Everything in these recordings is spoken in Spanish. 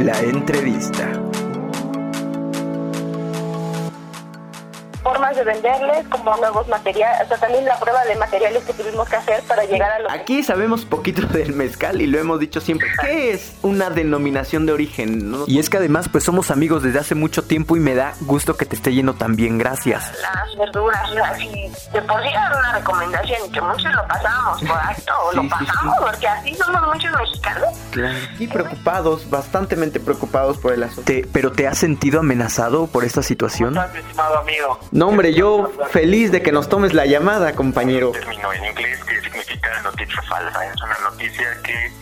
La entrevista. De venderles como nuevos materiales, o sea, también la prueba de materiales que tuvimos que hacer para llegar a lo Aquí sabemos poquito del mezcal y lo hemos dicho siempre. ¿Qué es una denominación de origen? Y es que además pues somos amigos desde hace mucho tiempo y me da gusto que te esté yendo tan bien, gracias. Las verduras, así, de por sí era una recomendación que muchos lo pasamos por alto, o lo pasamos porque así somos muchos mexicanos. Claro. Y preocupados, bastantemente preocupados por el asunto. ¿Pero te has sentido amenazado por esta situación? ¿Cómo estás, mi estimado amigo? No, hombre, yo feliz de que nos tomes la llamada, compañero. Término en inglés que significa noticia falsa. Es una noticia que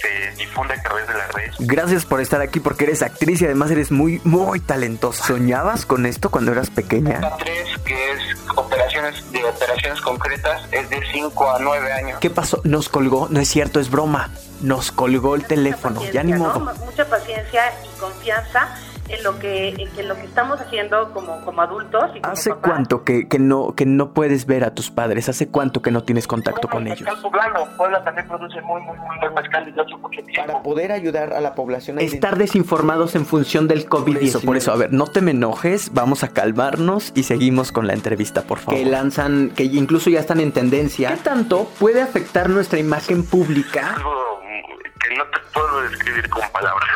se difunde a través de las redes. Gracias por estar aquí porque eres actriz y además eres muy, muy talentosa. ¿Soñabas con esto cuando eras pequeña? La 3, que es operaciones de operaciones concretas, es de 5 a 9 años. ¿Qué pasó? Nos colgó, no es cierto, es broma. Nos colgó el teléfono, ya ni modo. ¿no? Mucha paciencia y confianza en lo que, en lo que estamos haciendo como, como adultos. Y como ¿Hace papás. cuánto que, que no que no puedes ver a tus padres? ¿Hace cuánto que no tienes contacto con ellos? Mezcal poblano. Puebla también produce muy, muy, muy buen mezcal desde hace mucho tiempo. Para poder ayudar a la población a estar desinformados en función del COVID-19. Por eso, a ver, no te me enojes, vamos a calmarnos y seguimos con la entrevista, por favor. Que lanzan, que incluso ya están en tendencia. ¿Qué tanto puede afectar nuestra imagen pública? Que no te puedo describir con palabras.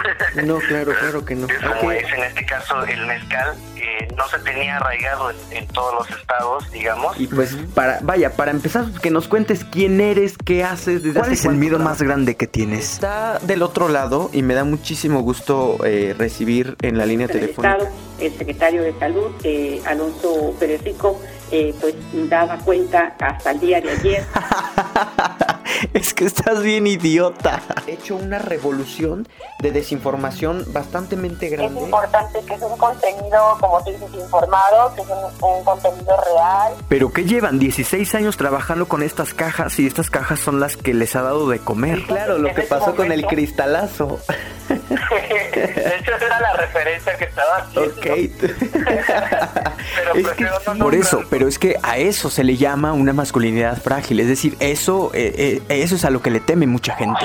No, claro, claro que no. Es como es en este caso el mezcal, que no se tenía arraigado en, en todos los estados, digamos. Y pues para, vaya, para empezar, que nos cuentes quién eres, qué haces, desde ¿Cuál es el miedo más grande que tienes? Está del otro lado y me da muchísimo gusto eh, recibir en la línea telefónica. Estado, el secretario de Salud, eh, Alonso Pérez Rico, eh, pues daba cuenta hasta el día de ayer. es que estás bien idiota. He hecho una revolución de desinformación bastante grande. Es importante que es un contenido, como tú dices, informado, que es un, un contenido real. Pero que llevan 16 años trabajando con estas cajas y estas cajas son las que les ha dado de comer. claro, lo que ese pasó con el cristalazo. De hecho, esa era la referencia que estaba haciendo. Pero Es que no por eso, pero es que a eso se le llama una masculinidad frágil. Es decir, eso, eh, eh, eso es a lo que le teme mucha gente.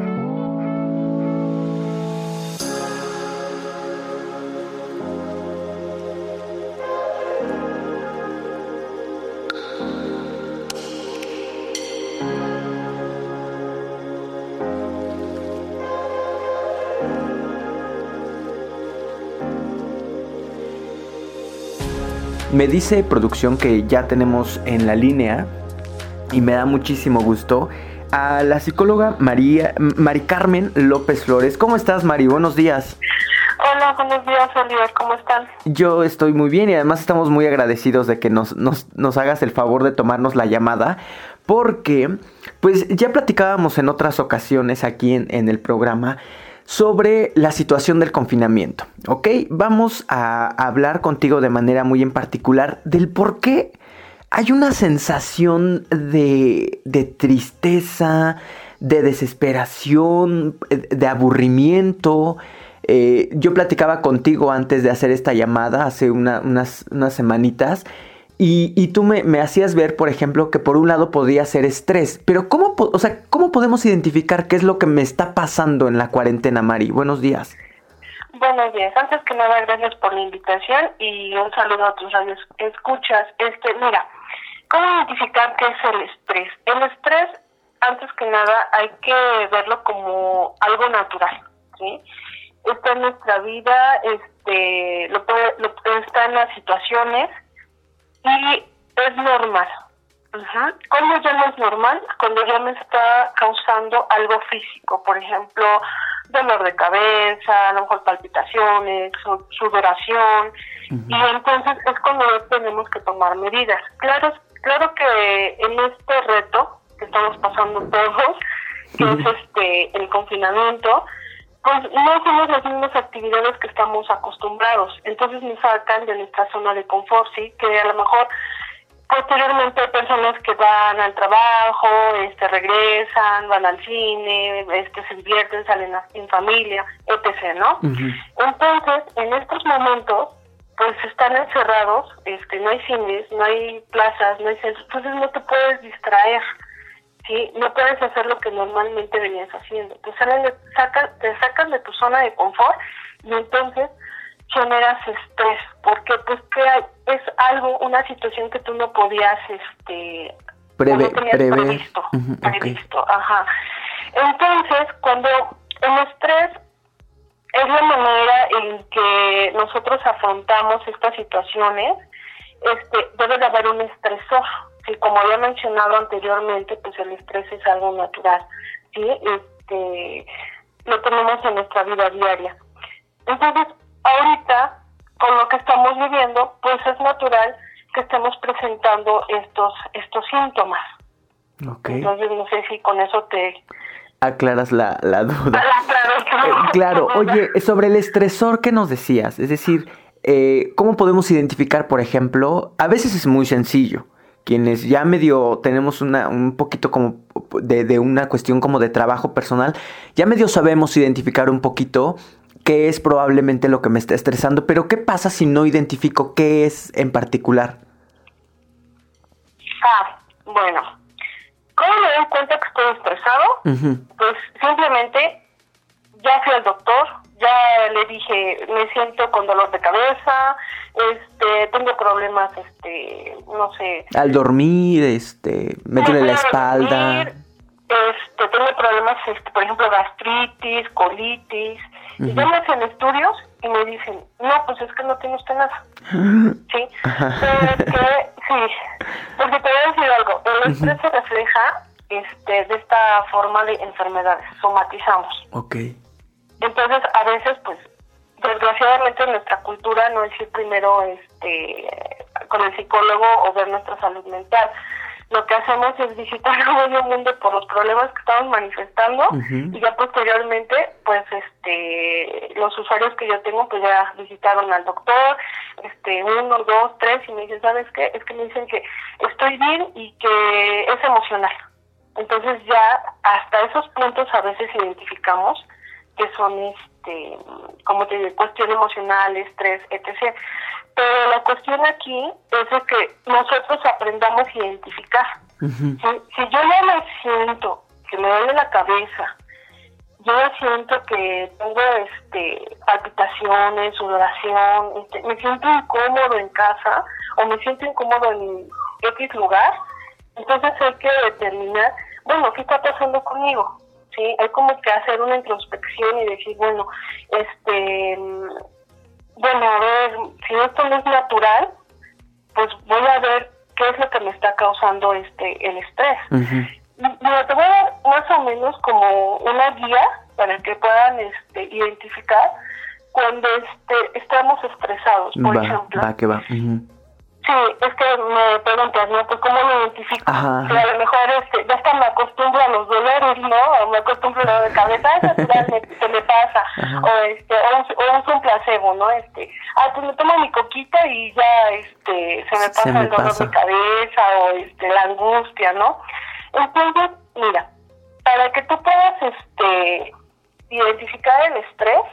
Me dice producción que ya tenemos en la línea y me da muchísimo gusto a la psicóloga María Mari Carmen López Flores. ¿Cómo estás, Mari? Buenos días. Hola, buenos días, Oliver, ¿cómo están? Yo estoy muy bien y además estamos muy agradecidos de que nos, nos, nos hagas el favor de tomarnos la llamada porque pues ya platicábamos en otras ocasiones aquí en, en el programa sobre la situación del confinamiento, ¿ok? Vamos a hablar contigo de manera muy en particular del por qué hay una sensación de, de tristeza, de desesperación, eh, de aburrimiento. Eh, yo platicaba contigo antes de hacer esta llamada, hace una- unas, unas semanitas, y, y tú me, me hacías ver, por ejemplo, que por un lado podía ser estrés, pero ¿cómo, o sea, ¿cómo podemos identificar qué es lo que me está pasando en la cuarentena, Mari? Buenos días. Buenos días. Antes que nada, gracias por la invitación y un saludo a tus radios escuchas. Este, mira, ¿cómo identificar qué es el estrés? El estrés, antes que nada, hay que verlo como algo natural, ¿sí? Está en nuestra vida, este, lo puede, lo, está en las situaciones y es normal. ¿Cuándo ya no es normal? Cuando ya me está causando algo físico, por ejemplo, dolor de cabeza, a lo mejor palpitaciones, su- sudoración, y entonces es cuando tenemos que tomar medidas. Claro, claro que en este reto que estamos pasando todos, que es este el confinamiento, pues no hacemos las mismas actividades que estamos acostumbrados. Entonces nos sacan de nuestra zona de confort, ¿sí? Que a lo mejor posteriormente hay personas que van al trabajo, este regresan, van al cine, este se divierten, salen en familia, etc., ¿no? Entonces, en estos momentos, pues están encerrados, este no hay cines, no hay plazas, no hay centros, entonces no te puedes distraer. ¿Sí? No puedes hacer lo que normalmente venías haciendo. Te, salen de, sacan, te sacan de tu zona de confort y entonces generas estrés, porque pues que es algo, una situación que tú no podías, este, Preve, previsto, previsto, ajá. Entonces, cuando el estrés es la manera en que nosotros afrontamos estas situaciones, este, debe de haber un estresor, que como había mencionado anteriormente, pues el estrés es algo natural, ¿sí? Este, lo tenemos en nuestra vida diaria. Entonces, ahorita, con lo que estamos viviendo, pues es natural que estemos presentando estos estos síntomas. Entonces, no sé si con eso te... Aclaras la, la duda. Ah, eh, claro, oye, sobre el estresor que nos decías, es decir, eh, ¿cómo podemos identificar, por ejemplo? A veces es muy sencillo. Quienes ya medio tenemos una, un poquito como de, de una cuestión como de trabajo personal, ya medio sabemos identificar un poquito qué es probablemente lo que me está estresando, pero ¿qué pasa si no identifico qué es en particular? Ah, bueno. ¿Cómo me doy cuenta que estoy estresado? Pues simplemente ya fui al doctor, ya le dije, me siento con dolor de cabeza, este, tengo problemas, este, no sé. Al dormir, este, me duele la espalda. este, tengo problemas, este, por ejemplo, gastritis, colitis, y ya me hacen estudios y me dicen, no, pues es que no tiene usted nada. ¿Sí? Porque, sí, porque te voy a decir algo, el estrés se refleja este, de esta forma de enfermedades, somatizamos. Ok. Entonces, a veces, pues, desgraciadamente en nuestra cultura no es ir primero este, con el psicólogo o ver nuestra salud mental. Lo que hacemos es visitar a medio mundo por los problemas que estamos manifestando y ya posteriormente pues este los usuarios que yo tengo pues ya visitaron al doctor este uno dos tres y me dicen sabes qué es que me dicen que estoy bien y que es emocional. Entonces ya hasta esos puntos a veces identificamos que son este como te digo cuestión emocional estrés etc pero la cuestión aquí es de que nosotros aprendamos a identificar. si, yo ya me siento que me duele la cabeza, yo siento que tengo este palpitaciones, sudoración, este, me siento incómodo en casa o me siento incómodo en X lugar, entonces hay que determinar, bueno, ¿qué está pasando conmigo? ¿Sí? Hay como que hacer una introspección y decir, bueno, este bueno, a ver, si esto no es natural, pues voy a ver qué es lo que me está causando este el estrés. Bueno, te voy a dar más o menos como una guía para que puedan este, identificar cuando este, estamos estresados, por ejemplo. Va, que va. Sí, es que me preguntas, ¿no? Pues cómo lo identifico. a lo mejor este, ya hasta me acostumbro a los dolores, ¿no? me acostumbro a de cabeza, eso se me pasa. O este, o, uso un placebo, ¿no? Este, ah, pues me tomo mi coquita y ya este, se me pasa el dolor de cabeza o este, la angustia, ¿no? Entonces, mira, para que tú puedas este, identificar el estrés,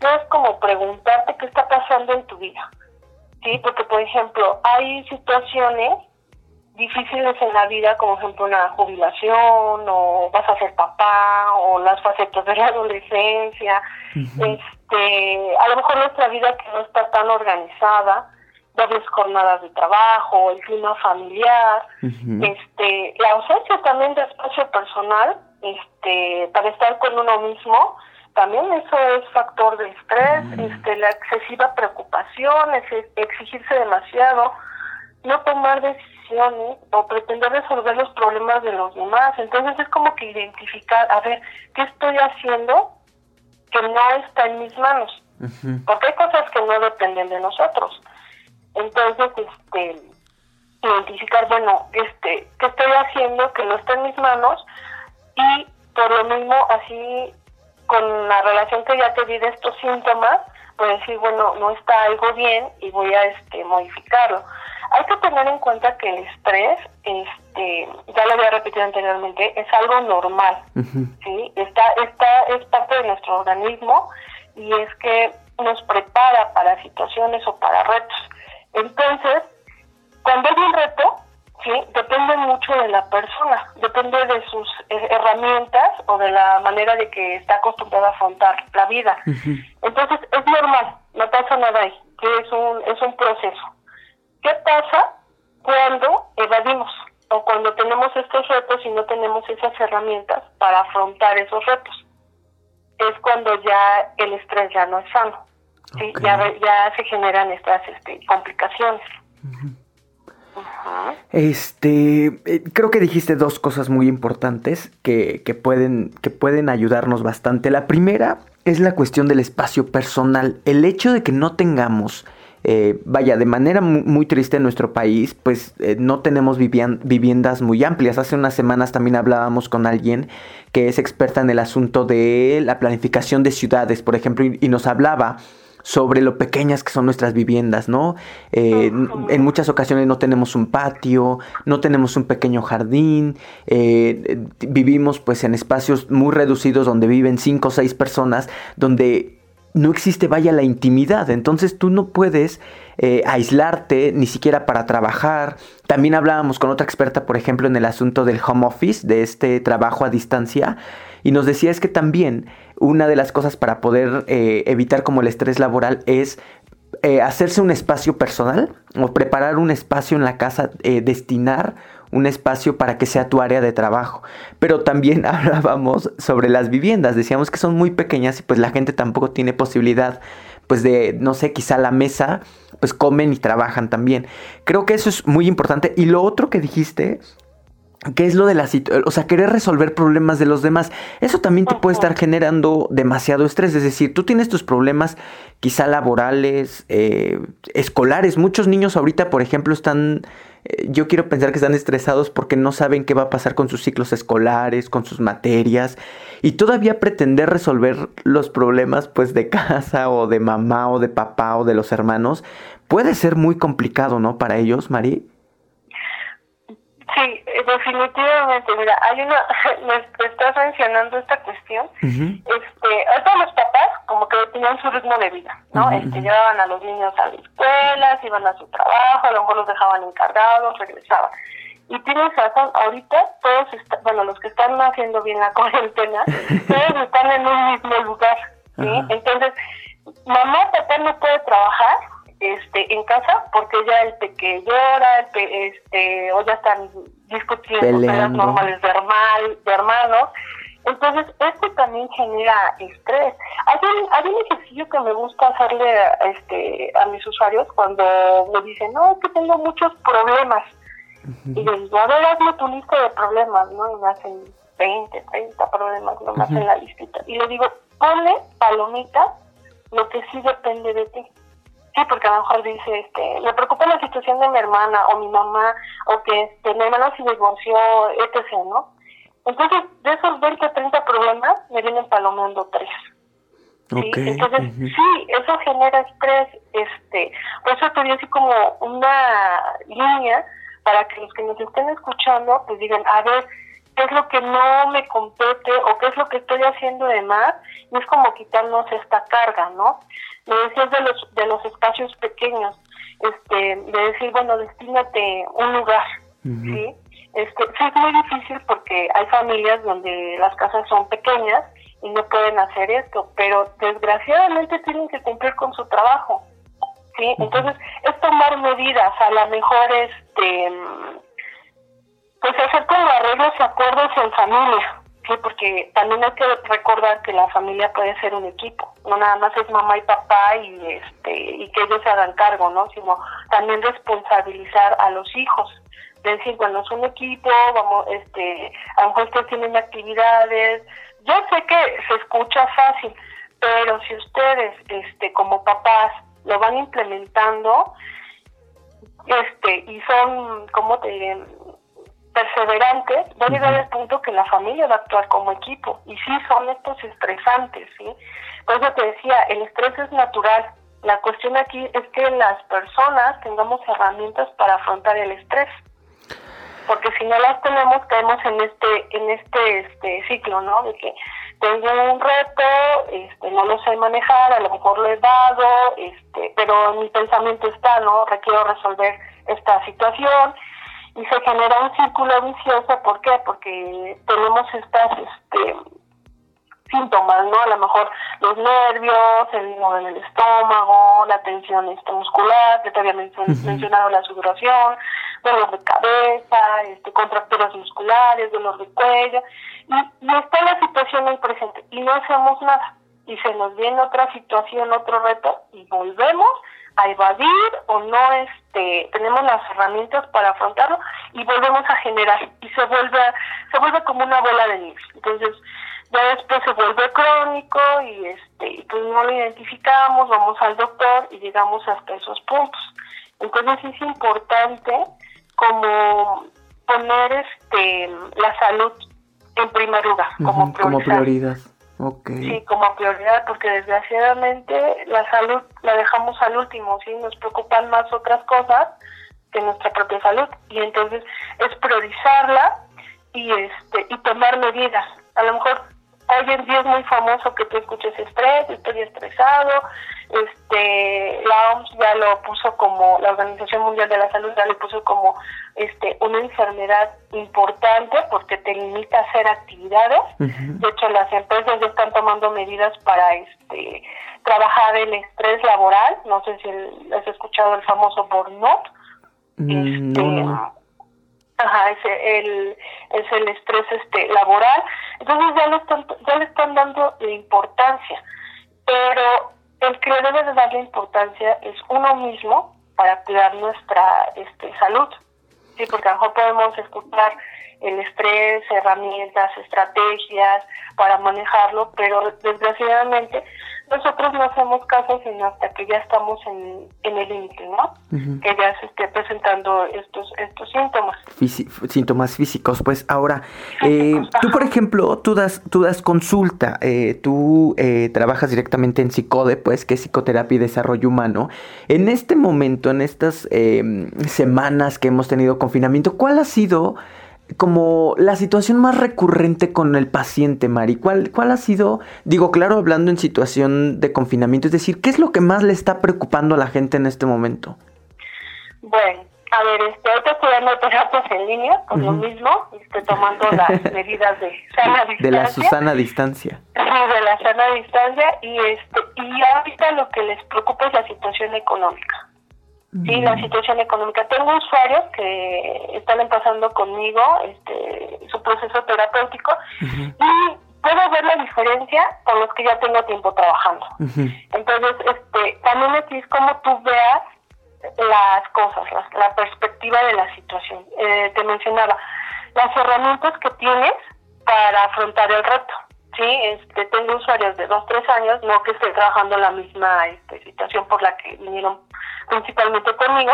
no es como preguntarte qué está pasando en tu vida Sí, porque por ejemplo, hay situaciones difíciles en la vida, como ejemplo una jubilación, o vas a ser papá, o las facetas de la adolescencia, este, a lo mejor nuestra vida que no está tan organizada, dobles jornadas de trabajo, el clima familiar, este, la ausencia también de espacio personal, este, para estar con uno mismo, también eso es factor de estrés, mm. este, la excesiva preocupación, exigirse demasiado, no tomar decisiones o pretender resolver los problemas de los demás. Entonces es como que identificar, a ver, ¿qué estoy haciendo que no está en mis manos? Porque hay cosas que no dependen de nosotros. Entonces, este, identificar, bueno, este, ¿qué estoy haciendo que no está en mis manos? Y por lo mismo, así con la relación que ya te di de estos síntomas, pues decir, bueno, no está algo bien y voy a este modificarlo. Hay que tener en cuenta que el estrés, este, ya lo había repetido anteriormente, es algo normal, ¿sí? Está, está, es parte de nuestro organismo y es que nos prepara para situaciones o para retos. Entonces, cuando hay un reto, ¿sí? depende mucho de la persona, depende de sus eh, herramientas o de la manera de que está acostumbrada a afrontar la vida. Entonces, es normal, no pasa nada ahí, que es un, es un proceso. ¿Qué pasa cuando evadimos o cuando tenemos estos retos y no tenemos esas herramientas para afrontar esos retos? Es cuando ya el estrés ya no es sano, ¿sí? ya, ya se generan estas este, complicaciones. Este, eh, creo que dijiste dos cosas muy importantes que, que, pueden, que pueden ayudarnos bastante. La primera es la cuestión del espacio personal. El hecho de que no tengamos, eh, vaya, de manera muy, triste en nuestro país, pues eh, no tenemos viviendas muy amplias. Hace unas semanas también hablábamos con alguien que es experta en el asunto de la planificación de ciudades, por ejemplo, y nos hablaba sobre lo pequeñas que son nuestras viviendas, ¿no? Eh, en muchas ocasiones no tenemos un patio, no tenemos un pequeño jardín, eh, vivimos pues en espacios muy reducidos donde viven cinco o seis personas, donde no existe, vaya, la intimidad. Entonces tú no puedes eh, aislarte ni siquiera para trabajar. También hablábamos con otra experta, por ejemplo, en el asunto del home office, de este trabajo a distancia, y nos decía es que también una de las cosas para poder eh, evitar como el estrés laboral es eh, hacerse un espacio personal o preparar un espacio en la casa, destinar un espacio para que sea tu área de trabajo. Pero también hablábamos sobre las viviendas, decíamos que son muy pequeñas y pues la gente tampoco tiene posibilidad pues de, no sé, quizá la mesa, pues comen y trabajan también. Creo que eso es muy importante. Y lo otro que dijiste ¿Qué es lo de la situación? O sea, querer resolver problemas de los demás. Eso también te puede estar generando demasiado estrés. Es decir, tú tienes tus problemas quizá laborales, eh, escolares. Muchos niños ahorita, por ejemplo, están... Eh, yo quiero pensar que están estresados porque no saben qué va a pasar con sus ciclos escolares, con sus materias. Y todavía pretender resolver los problemas pues de casa o de mamá o de papá o de los hermanos puede ser muy complicado, ¿no? Para ellos, Mari. Sí, definitivamente. Mira, hay una, me estás mencionando esta cuestión. Este, todos los papás como que tenían su ritmo de vida, ¿no? este, llevaban a los niños a la escuela, iban a su trabajo, a lo mejor los dejaban encargados, regresaban. Y tienes razón, ahorita todos, bueno, los que están haciendo bien la cuarentena, todos están en un mismo lugar, ¿sí? Entonces, mamá, papá no puede trabajar, este, en casa porque ya el pequeño llora, este, o ya están discutiendo cosas normales de, hermal, de hermanos. Entonces, esto también genera estrés. Hay un, hay un ejercicio que me gusta hacerle este, a mis usuarios cuando me dicen, no, es que tengo muchos problemas. Y les digo, a ver, hazme tu lista de problemas, ¿no? Y me hacen 20, 30 problemas nomás en la listita. Y le digo, ponle palomita lo que sí depende de ti. Sí, porque a lo mejor dice, este, me preocupa la situación de mi hermana o mi mamá, o que este, mi hermana se divorció, etc., ¿no? Entonces, de esos 20 o 30 problemas, me vienen palomeando tres. ¿sí? Entonces, sí, eso genera estrés. Este, por eso te así como una línea para que los que nos estén escuchando, pues digan, a ver, qué es lo que no me compete o qué es lo que estoy haciendo de más, y es como quitarnos esta carga, ¿no? Me decías de los, de los espacios pequeños, este, de decir, bueno, destínate un lugar, ¿sí? Este, sí es muy difícil porque hay familias donde las casas son pequeñas y no pueden hacer esto, pero desgraciadamente tienen que cumplir con su trabajo, ¿sí? Entonces, es tomar medidas, a lo mejor, este, pues hacer como arreglos y acuerdos en familia, Sí, porque también hay que recordar que la familia puede ser un equipo, no nada más es mamá y papá y este y que ellos se hagan cargo, ¿no? Sino también responsabilizar a los hijos, decir, bueno, es un equipo, vamos, este, a lo mejor ustedes tienen actividades, yo sé que se escucha fácil, pero si ustedes, este, como papás, lo van implementando, este, y son, ¿cómo te perseverantes, va a llegar el punto que la familia va a actuar como equipo. Y sí, son estos estresantes, ¿sí? Por eso te decía, el estrés es natural. La cuestión aquí es que las personas tengamos herramientas para afrontar el estrés. Porque si no las tenemos, caemos en este, en este, este ciclo, ¿no? De que tengo un reto, este, no lo sé manejar, a lo mejor lo he dado, este, pero mi pensamiento está, ¿no? Requiero resolver esta situación y se genera un círculo vicioso, ¿por qué? Porque tenemos estas este, síntomas, ¿no? A lo mejor los nervios, el nudo en el estómago, la tensión este, muscular, que te había mencionado la sudoración, dolor de cabeza, este, contracturas musculares, dolor de cuello, y, y está la situación ahí presente, y no hacemos nada, y se nos viene otra situación, otro reto, y volvemos a evadir o no este tenemos las herramientas para afrontarlo y volvemos a generar y se vuelve se vuelve como una bola de nieve. Entonces ya después se vuelve crónico y este pues no lo identificamos vamos al doctor y llegamos hasta esos puntos. Entonces es importante como poner este la salud en primer lugar como, como prioridad Sí, como prioridad, porque desgraciadamente la salud la dejamos al último, ¿sí? Nos preocupan más otras cosas que nuestra propia salud. Y entonces es priorizarla y este y tomar medidas. A lo mejor hoy en día es muy famoso que tú escuches estrés, estoy estresado, este la OMS ya lo puso como la Organización Mundial de la Salud ya lo puso como este una enfermedad importante porque te limita a hacer actividades. De hecho las empresas ya están tomando medidas para este trabajar el estrés laboral. No sé si has escuchado el famoso burnout. Mm, este, Ajá, es el, es el estrés este laboral. Entonces ya le están, ya le están dando importancia. Pero el que le debe de darle importancia es uno mismo para cuidar nuestra este, salud. Sí, porque a lo mejor podemos escuchar el estrés, herramientas, estrategias para manejarlo, pero desgraciadamente nosotros no hacemos caso sino hasta que ya estamos en, en el límite, ¿no? Que ya se esté presentando estos estos síntomas. síntomas físicos. Pues ahora, eh, tú por ejemplo, tú das, tú das consulta, eh, tú eh, trabajas directamente en Psicode, pues, que es psicoterapia y desarrollo humano. En este momento, en estas em, semanas que hemos tenido confinamiento, ¿cuál ha sido como la situación más recurrente con el paciente, Mari? ¿Cuál, ¿Cuál ha sido, digo, claro, hablando en situación de confinamiento, es decir, ¿qué es lo que más le está preocupando a la gente en este momento? Bueno, a ver, este, ahorita estoy dando terapias en línea, por lo mismo, estoy tomando las medidas de sana distancia. De la Susana distancia. De la sana distancia, y, este, y ahorita lo que les preocupa es la situación económica. Sí, la situación económica. Tengo usuarios que están empezando conmigo este, su proceso terapéutico y puedo ver la diferencia con los que ya tengo tiempo trabajando. Entonces, este, también aquí es como tú veas las cosas, la, perspectiva de la situación. Eh, te mencionaba las herramientas que tienes para afrontar el reto. Sí, este, tengo usuarios de dos, tres años, no que esté trabajando la misma este, situación por la que vinieron principalmente conmigo,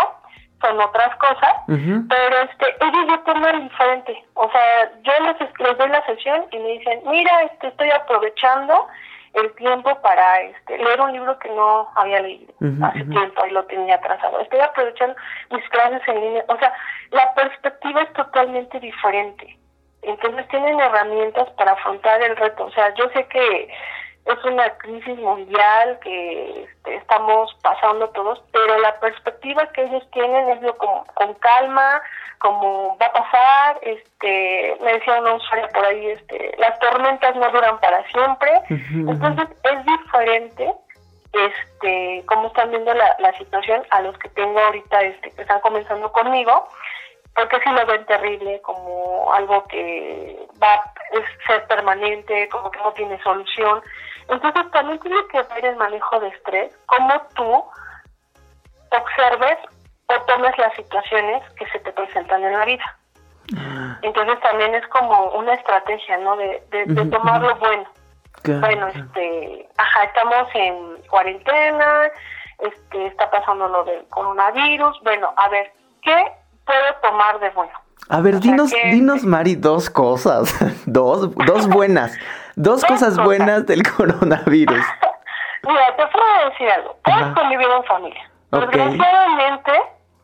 son otras cosas, pero este, ellos ya toman diferente. O sea, yo les, les doy la sesión y me dicen, mira, este, estoy aprovechando el tiempo para este, leer un libro que no había leído hace tiempo y lo tenía atrasado. Estoy aprovechando mis clases en línea. O sea, la perspectiva es totalmente diferente. Entonces tienen herramientas para afrontar el reto. O sea, yo sé que es una crisis mundial que este, estamos pasando todos, pero la perspectiva que ellos tienen es lo como con calma, como va a pasar, este, me decía una usuaria por ahí, este, las tormentas no duran para siempre, entonces es diferente este cómo están viendo la, la situación a los que tengo ahorita este que están comenzando conmigo porque si lo ven terrible, como algo que va a ser permanente, como que no tiene solución. Entonces también tiene que ver el manejo de estrés, cómo tú observes o tomes las situaciones que se te presentan en la vida. Ah. Entonces también es como una estrategia, ¿no? De, de, de tomar lo bueno. Bueno, este, ajá, estamos en cuarentena, este, está pasando lo del coronavirus. Bueno, a ver, ¿qué puedo tomar de bueno. A ver, dinos, dinos, Mari, dos cosas. dos, dos buenas. Dos, cosas, buenas del coronavirus. Mira, te puedo decir algo. Puedes convivir en familia. Desgraciadamente,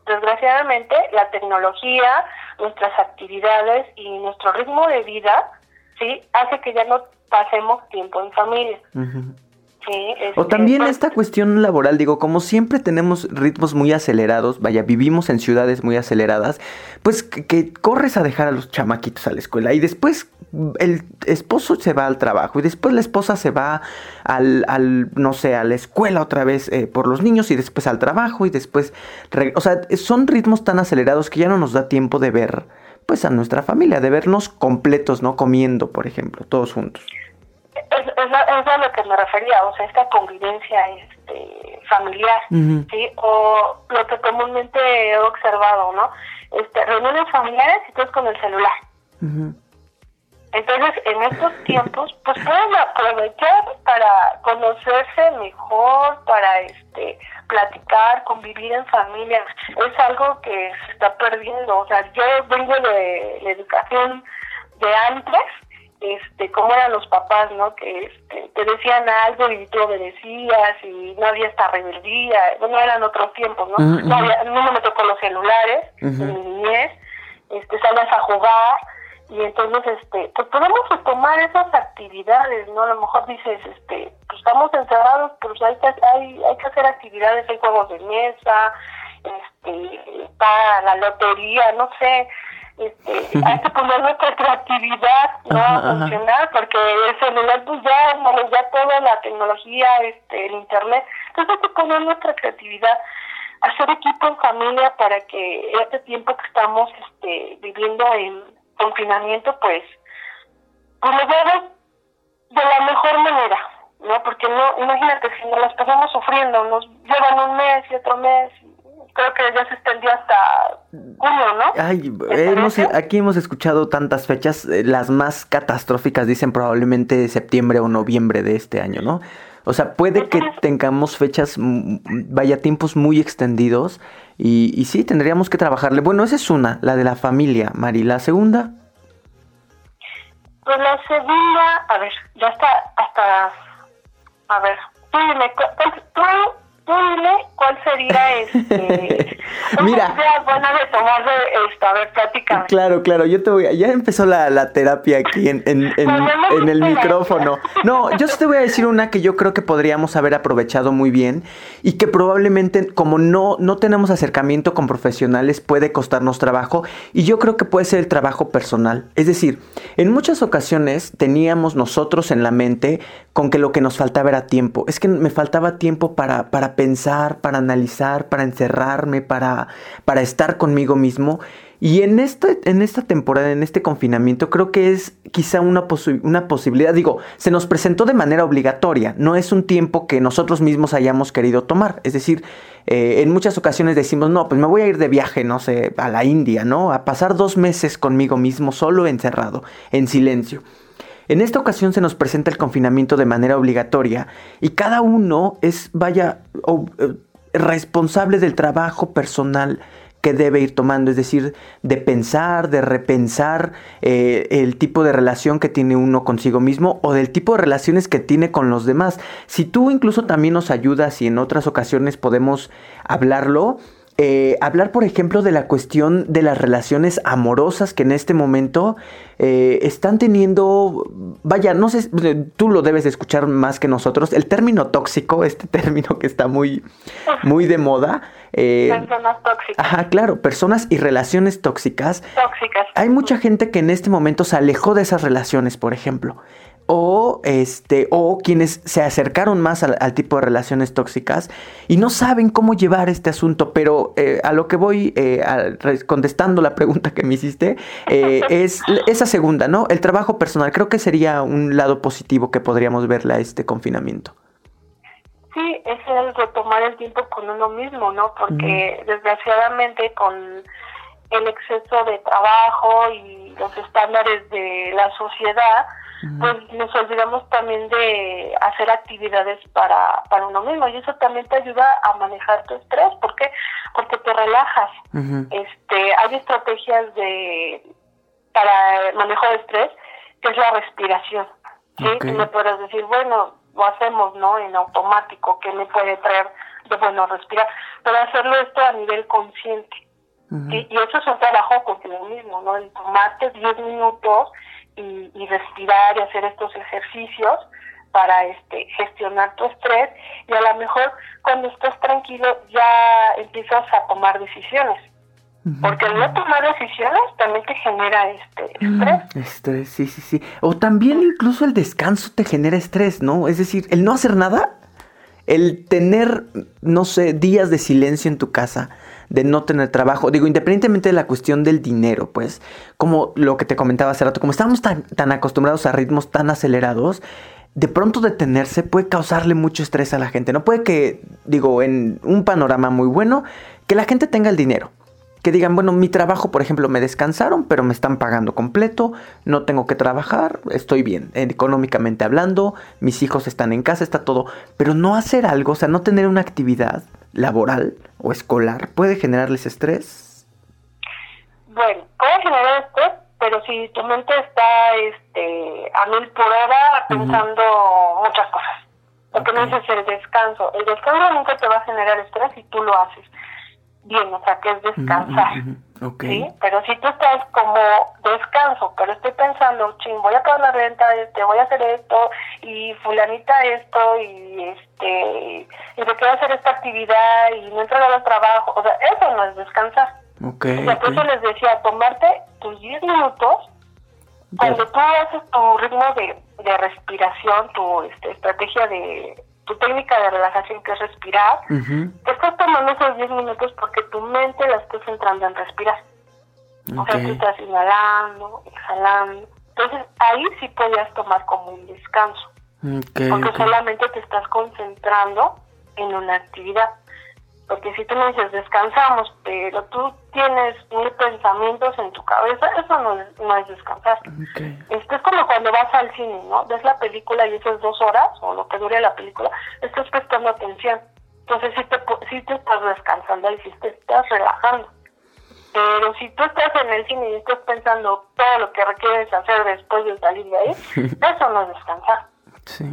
desgraciadamente, la tecnología, nuestras actividades y nuestro ritmo de vida, sí, hace que ya no pasemos tiempo en familia o también pues esta cuestión laboral, digo, como siempre tenemos ritmos muy acelerados, vaya, vivimos en ciudades muy aceleradas, pues que, corres a dejar a los chamaquitos a la escuela y después el esposo se va al trabajo y después la esposa se va al, al no sé, a la escuela otra vez eh, por los niños y después al trabajo y después, o sea, son ritmos tan acelerados que ya no nos da tiempo de ver pues a nuestra familia, de vernos completos, ¿no? Comiendo, por ejemplo, todos juntos es, es, a lo que me refería, o sea, esta convivencia este, familiar, ¿sí? O lo que comúnmente he observado, ¿no? Este, reuniones familiares y todos con el celular. Entonces, en estos tiempos, pues pueden aprovechar para conocerse mejor, para este platicar, convivir en familia. Es algo que se está perdiendo. O sea, yo vengo de la educación de antes este cómo eran los papás, ¿no? Que este, te decían algo y tú obedecías y no había esta rebeldía, bueno, eran otros tiempos, ¿no? no, había, no me tocó los celulares en mi niñez, este, salías a jugar y entonces, este, pues podemos retomar esas actividades, ¿no? A lo mejor dices, este, pues estamos encerrados, pues hay que, hay, hay que hacer actividades, hay juegos de mesa, este, para la lotería, no sé, este, hay que poner nuestra creatividad no a funcionar porque el celular pues ya ya toda la tecnología este el internet entonces hay que poner nuestra creatividad hacer equipo en familia para que este tiempo que estamos este viviendo en confinamiento pues pues lo veamos de la mejor manera no porque no imagínate si nos las pasamos sufriendo nos llevan un mes y otro mes creo que ya se extendió hasta junio, ¿no? Ay, aquí hemos escuchado tantas fechas, eh, las más catastróficas dicen probablemente septiembre o noviembre de este año, ¿no? O sea, puede que tengamos fechas, vaya, tiempos muy extendidos y, y sí, tendríamos que trabajarle. Bueno, esa es una, la de la familia, Mari. ¿La segunda? Pues la segunda, a ver, ya está hasta, a ver, tú dime, tú cuál sería este mira. buena de tomar de esto a ver claro claro yo te voy a, ya empezó la, la terapia aquí en, en, en, en el micrófono. No yo sí te voy a decir una que yo creo que podríamos haber aprovechado muy bien y que probablemente como no no tenemos acercamiento con profesionales puede costarnos trabajo y yo creo que puede ser el trabajo personal. Es decir en muchas ocasiones teníamos nosotros en la mente con que lo que nos faltaba era tiempo. Es que me faltaba tiempo para para pensar, para analizar, para encerrarme, para, para estar conmigo mismo. Y en esta, en esta temporada, en este confinamiento, creo que es quizá una, una posibilidad. Digo, se nos presentó de manera obligatoria, no es un tiempo que nosotros mismos hayamos querido tomar. Es decir, eh, en muchas ocasiones decimos, no, pues me voy a ir de viaje, no sé, a la India, ¿no? A pasar dos meses conmigo mismo, solo encerrado, en silencio. En esta ocasión se nos presenta el confinamiento de manera obligatoria y cada uno es, vaya, eh, responsable del trabajo personal que debe ir tomando, es decir, de pensar, de repensar eh, el tipo de relación que tiene uno consigo mismo o del tipo de relaciones que tiene con los demás. Si tú incluso también nos ayudas y en otras ocasiones podemos hablarlo, eh, hablar, por ejemplo, de la cuestión de las relaciones amorosas que en este momento eh, están teniendo, vaya, no sé, tú lo debes de escuchar más que nosotros, el término tóxico, este término que está muy, muy de moda. Eh, personas tóxicas. Ajá, claro, personas y relaciones tóxicas. Tóxicas. Hay mucha gente que en este momento se alejó de esas relaciones, por ejemplo o este o quienes se acercaron más al, tipo de relaciones tóxicas y no saben cómo llevar este asunto pero eh, a lo que voy eh, contestando la pregunta que me hiciste eh, es esa segunda no el trabajo personal creo que sería un lado positivo que podríamos verle a este confinamiento. Sí es el retomar el tiempo con uno mismo no porque desgraciadamente con el exceso de trabajo y los estándares de la sociedad pues nos olvidamos también de hacer actividades para, para uno mismo y eso también te ayuda a manejar tu estrés. ¿Por qué? Porque te relajas. este Hay estrategias de para manejo de estrés que es la respiración. ¿sí? Y me puedes decir, bueno, lo hacemos no en automático, que me puede traer de bueno respirar, pero hacerlo esto a nivel consciente. y, eso es un trabajo contigo mismo, ¿no? El tomarte 10 minutos y, respirar y hacer estos ejercicios para este gestionar tu estrés y a lo mejor cuando estás tranquilo ya empiezas a tomar decisiones porque el no tomar decisiones también te genera este estrés. estrés, sí, sí, sí. O también incluso el descanso te genera estrés, ¿no? Es decir, el no hacer nada, el tener, no sé, días de silencio en tu casa, de no tener trabajo. Digo, independientemente de la cuestión del dinero, pues, como lo que te comentaba hace rato, como estamos tan, tan acostumbrados a ritmos tan acelerados, de pronto detenerse puede causarle mucho estrés a la gente. No puede que, digo, en un panorama muy bueno, que la gente tenga el dinero. Que digan, bueno, mi trabajo, por ejemplo, me descansaron, pero me están pagando completo, no tengo que trabajar, estoy bien, económicamente hablando, mis hijos están en casa, está todo. Pero no hacer algo, o sea, no tener una actividad laboral o escolar puede generarles estrés? Bueno, puede generar estrés, pero si tu mente está este, a mil por hora pensando muchas cosas. Porque no es el descanso. El descanso nunca te va a generar estrés si tú lo haces bien, o sea, que es descansar. ¿sí? Pero si tú estás como descanso, pero estoy pensando, ching, voy a pagar la renta, este, voy a hacer esto, y fulanita esto, y este, y me quiero hacer esta actividad, y no entrar al trabajo, o sea, eso no es descansar. Okay, o sea, por eso les decía, tomarte tus 10 minutos, cuando tú haces tu ritmo de, de respiración, tu este, estrategia de tu técnica de relajación que es respirar, te estás tomando esos 10 minutos porque tu mente la estás entrando en respirar. O sea, tú estás inhalando, exhalando. Entonces ahí sí podías tomar como un descanso. porque solamente te estás concentrando en una actividad. Porque si tú me dices descansamos, pero tú tienes mil pensamientos en tu cabeza, eso no, no es descansar. Esto es como cuando vas al cine, ¿no? Ves la película y esas dos horas, o lo que dure la película, estás prestando atención. Entonces sí te, sí te estás descansando y sí te estás relajando. Pero si tú estás en el cine y estás pensando todo lo que requieres hacer después de salir de ahí, eso no es descansar. Sí.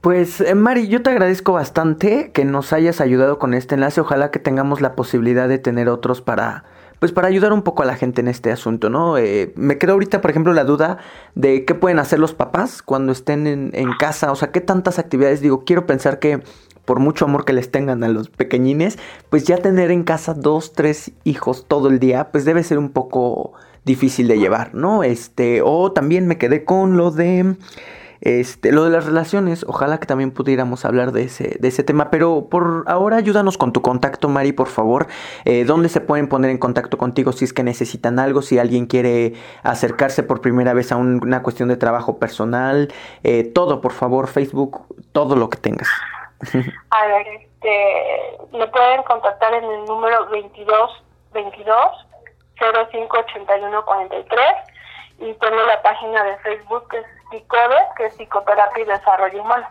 Pues eh, Mari, yo te agradezco bastante que nos hayas ayudado con este enlace. Ojalá que tengamos la posibilidad de tener otros para, pues para ayudar un poco a la gente en este asunto, ¿no? Eh, me quedó ahorita, por ejemplo, la duda de qué pueden hacer los papás cuando estén en, en casa. O sea, qué tantas actividades. Digo, quiero pensar que por mucho amor que les tengan a los pequeñines, pues ya tener en casa dos, tres hijos todo el día, pues debe ser un poco difícil de llevar, ¿no? Este, o también me quedé con lo de este, lo de las relaciones, ojalá que también pudiéramos hablar de ese, de ese tema, pero por ahora ayúdanos con tu contacto, Mari, por favor. Eh, ¿Dónde se pueden poner en contacto contigo si es que necesitan algo, si alguien quiere acercarse por primera vez a una cuestión de trabajo personal? Eh, todo, por favor, Facebook, todo lo que tengas. A ver, este, me pueden contactar en el número 22 22 05 81 43 y tengo la página de Facebook que es que es Psicoterapia y Desarrollo Humano.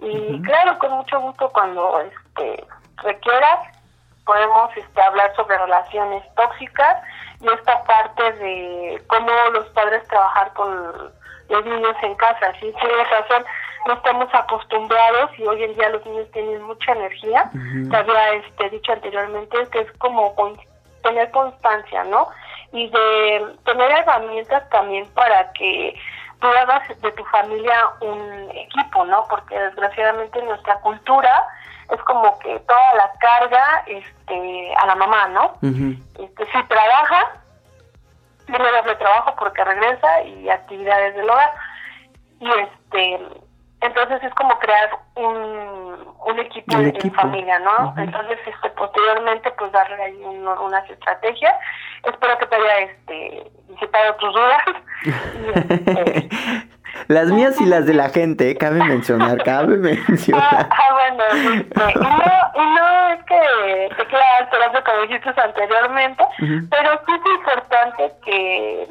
Y claro, con mucho gusto cuando este requieras podemos este, hablar sobre relaciones tóxicas y esta parte de cómo los padres trabajar con los niños en casa. Sí, tienes razón, no estamos acostumbrados y hoy en día los niños tienen mucha energía. Te había este, dicho anteriormente que es como tener constancia, ¿no? Y de tener herramientas también para que tú hagas de tu familia un equipo, ¿no? Porque desgraciadamente nuestra cultura es como que toda la carga este, a la mamá, ¿no? este, si trabaja, tiene doble trabajo porque regresa y actividades del hogar. Y este entonces es como crear un, un equipo, en familia, ¿no? Entonces, este, posteriormente, pues darle ahí unas estrategias. Espero que te haya este, disipado tus dudas. Este, las mías y las de la gente, ¿eh? cabe mencionar, cabe mencionar. Ah, ah bueno, este, y, no, y no es que te quede como dijiste anteriormente, pero sí es importante que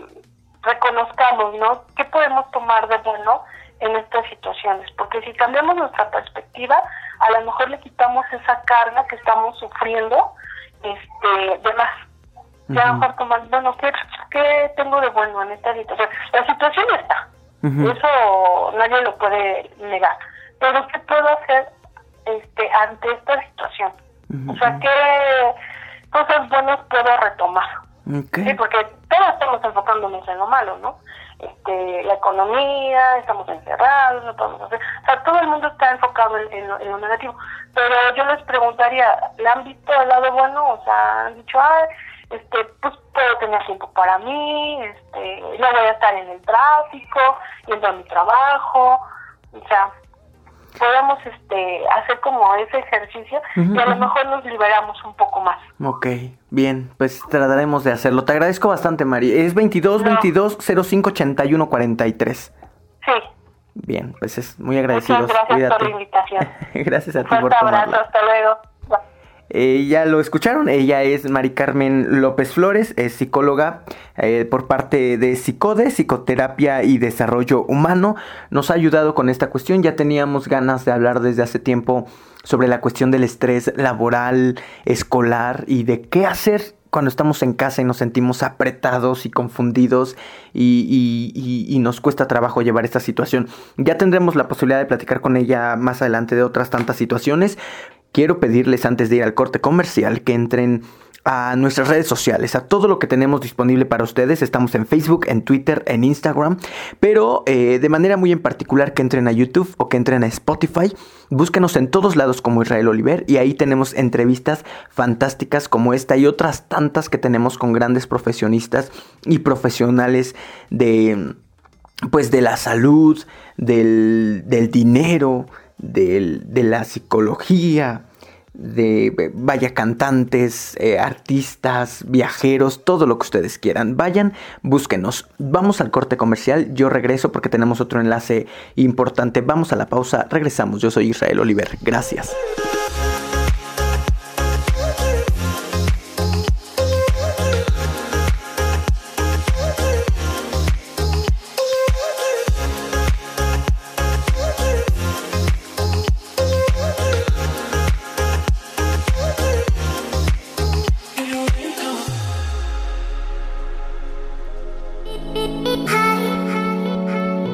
reconozcamos, ¿no? ¿Qué podemos tomar de bueno en estas situaciones? Porque si cambiamos nuestra perspectiva, a lo mejor le quitamos esa carga que estamos sufriendo este, de más. Ya a lo mejor tomar, bueno, ¿qué, ¿qué tengo de bueno en esta situación? La situación está, eso nadie lo puede negar. Pero ¿qué puedo hacer este ante esta situación? O sea, ¿qué cosas buenas puedo retomar? Sí, porque todos estamos enfocándonos en lo malo, ¿no? Este, la economía, estamos encerrados, no podemos hacer... O sea, todo el mundo está enfocado en, lo, negativo. Pero yo les preguntaría, ¿le han visto el lado bueno? O sea, han dicho, ah, este, pues puedo tener tiempo para mí, este, no voy a estar en el tráfico, yendo a mi trabajo, o sea, podemos este, hacer como ese ejercicio y a lo mejor nos liberamos un poco más. Ok, bien, pues trataremos de hacerlo. Te agradezco bastante, Mari. Es 22 22 05 81 43. Sí. Bien, pues es muy agradecido. Muchas gracias por la invitación. gracias a ti por abrazo, hasta luego. Eh, ya lo escucharon, ella es Mari Carmen López Flores, es psicóloga eh, por parte de Psicode, Psicoterapia y Desarrollo Humano. Nos ha ayudado con esta cuestión, ya teníamos ganas de hablar desde hace tiempo sobre la cuestión del estrés laboral, escolar y de qué hacer cuando estamos en casa y nos sentimos apretados y confundidos y, y, nos cuesta trabajo llevar esta situación. Ya tendremos la posibilidad de platicar con ella más adelante de otras tantas situaciones, quiero pedirles antes de ir al corte comercial que entren a nuestras redes sociales, a todo lo que tenemos disponible para ustedes. Estamos en Facebook, en Twitter, en Instagram, pero eh, de manera muy en particular que entren a YouTube o que entren a Spotify. Búsquenos en todos lados como Israel Oliver y ahí tenemos entrevistas fantásticas como esta y otras tantas que tenemos con grandes profesionistas y profesionales de, pues, de la salud, del, del dinero, de la psicología, de vaya cantantes, eh, artistas, viajeros, todo lo que ustedes quieran. Vayan, búsquenos. Vamos al corte comercial. Yo regreso porque tenemos otro enlace importante. Vamos a la pausa. Regresamos. Yo soy Israel Oliver. Gracias.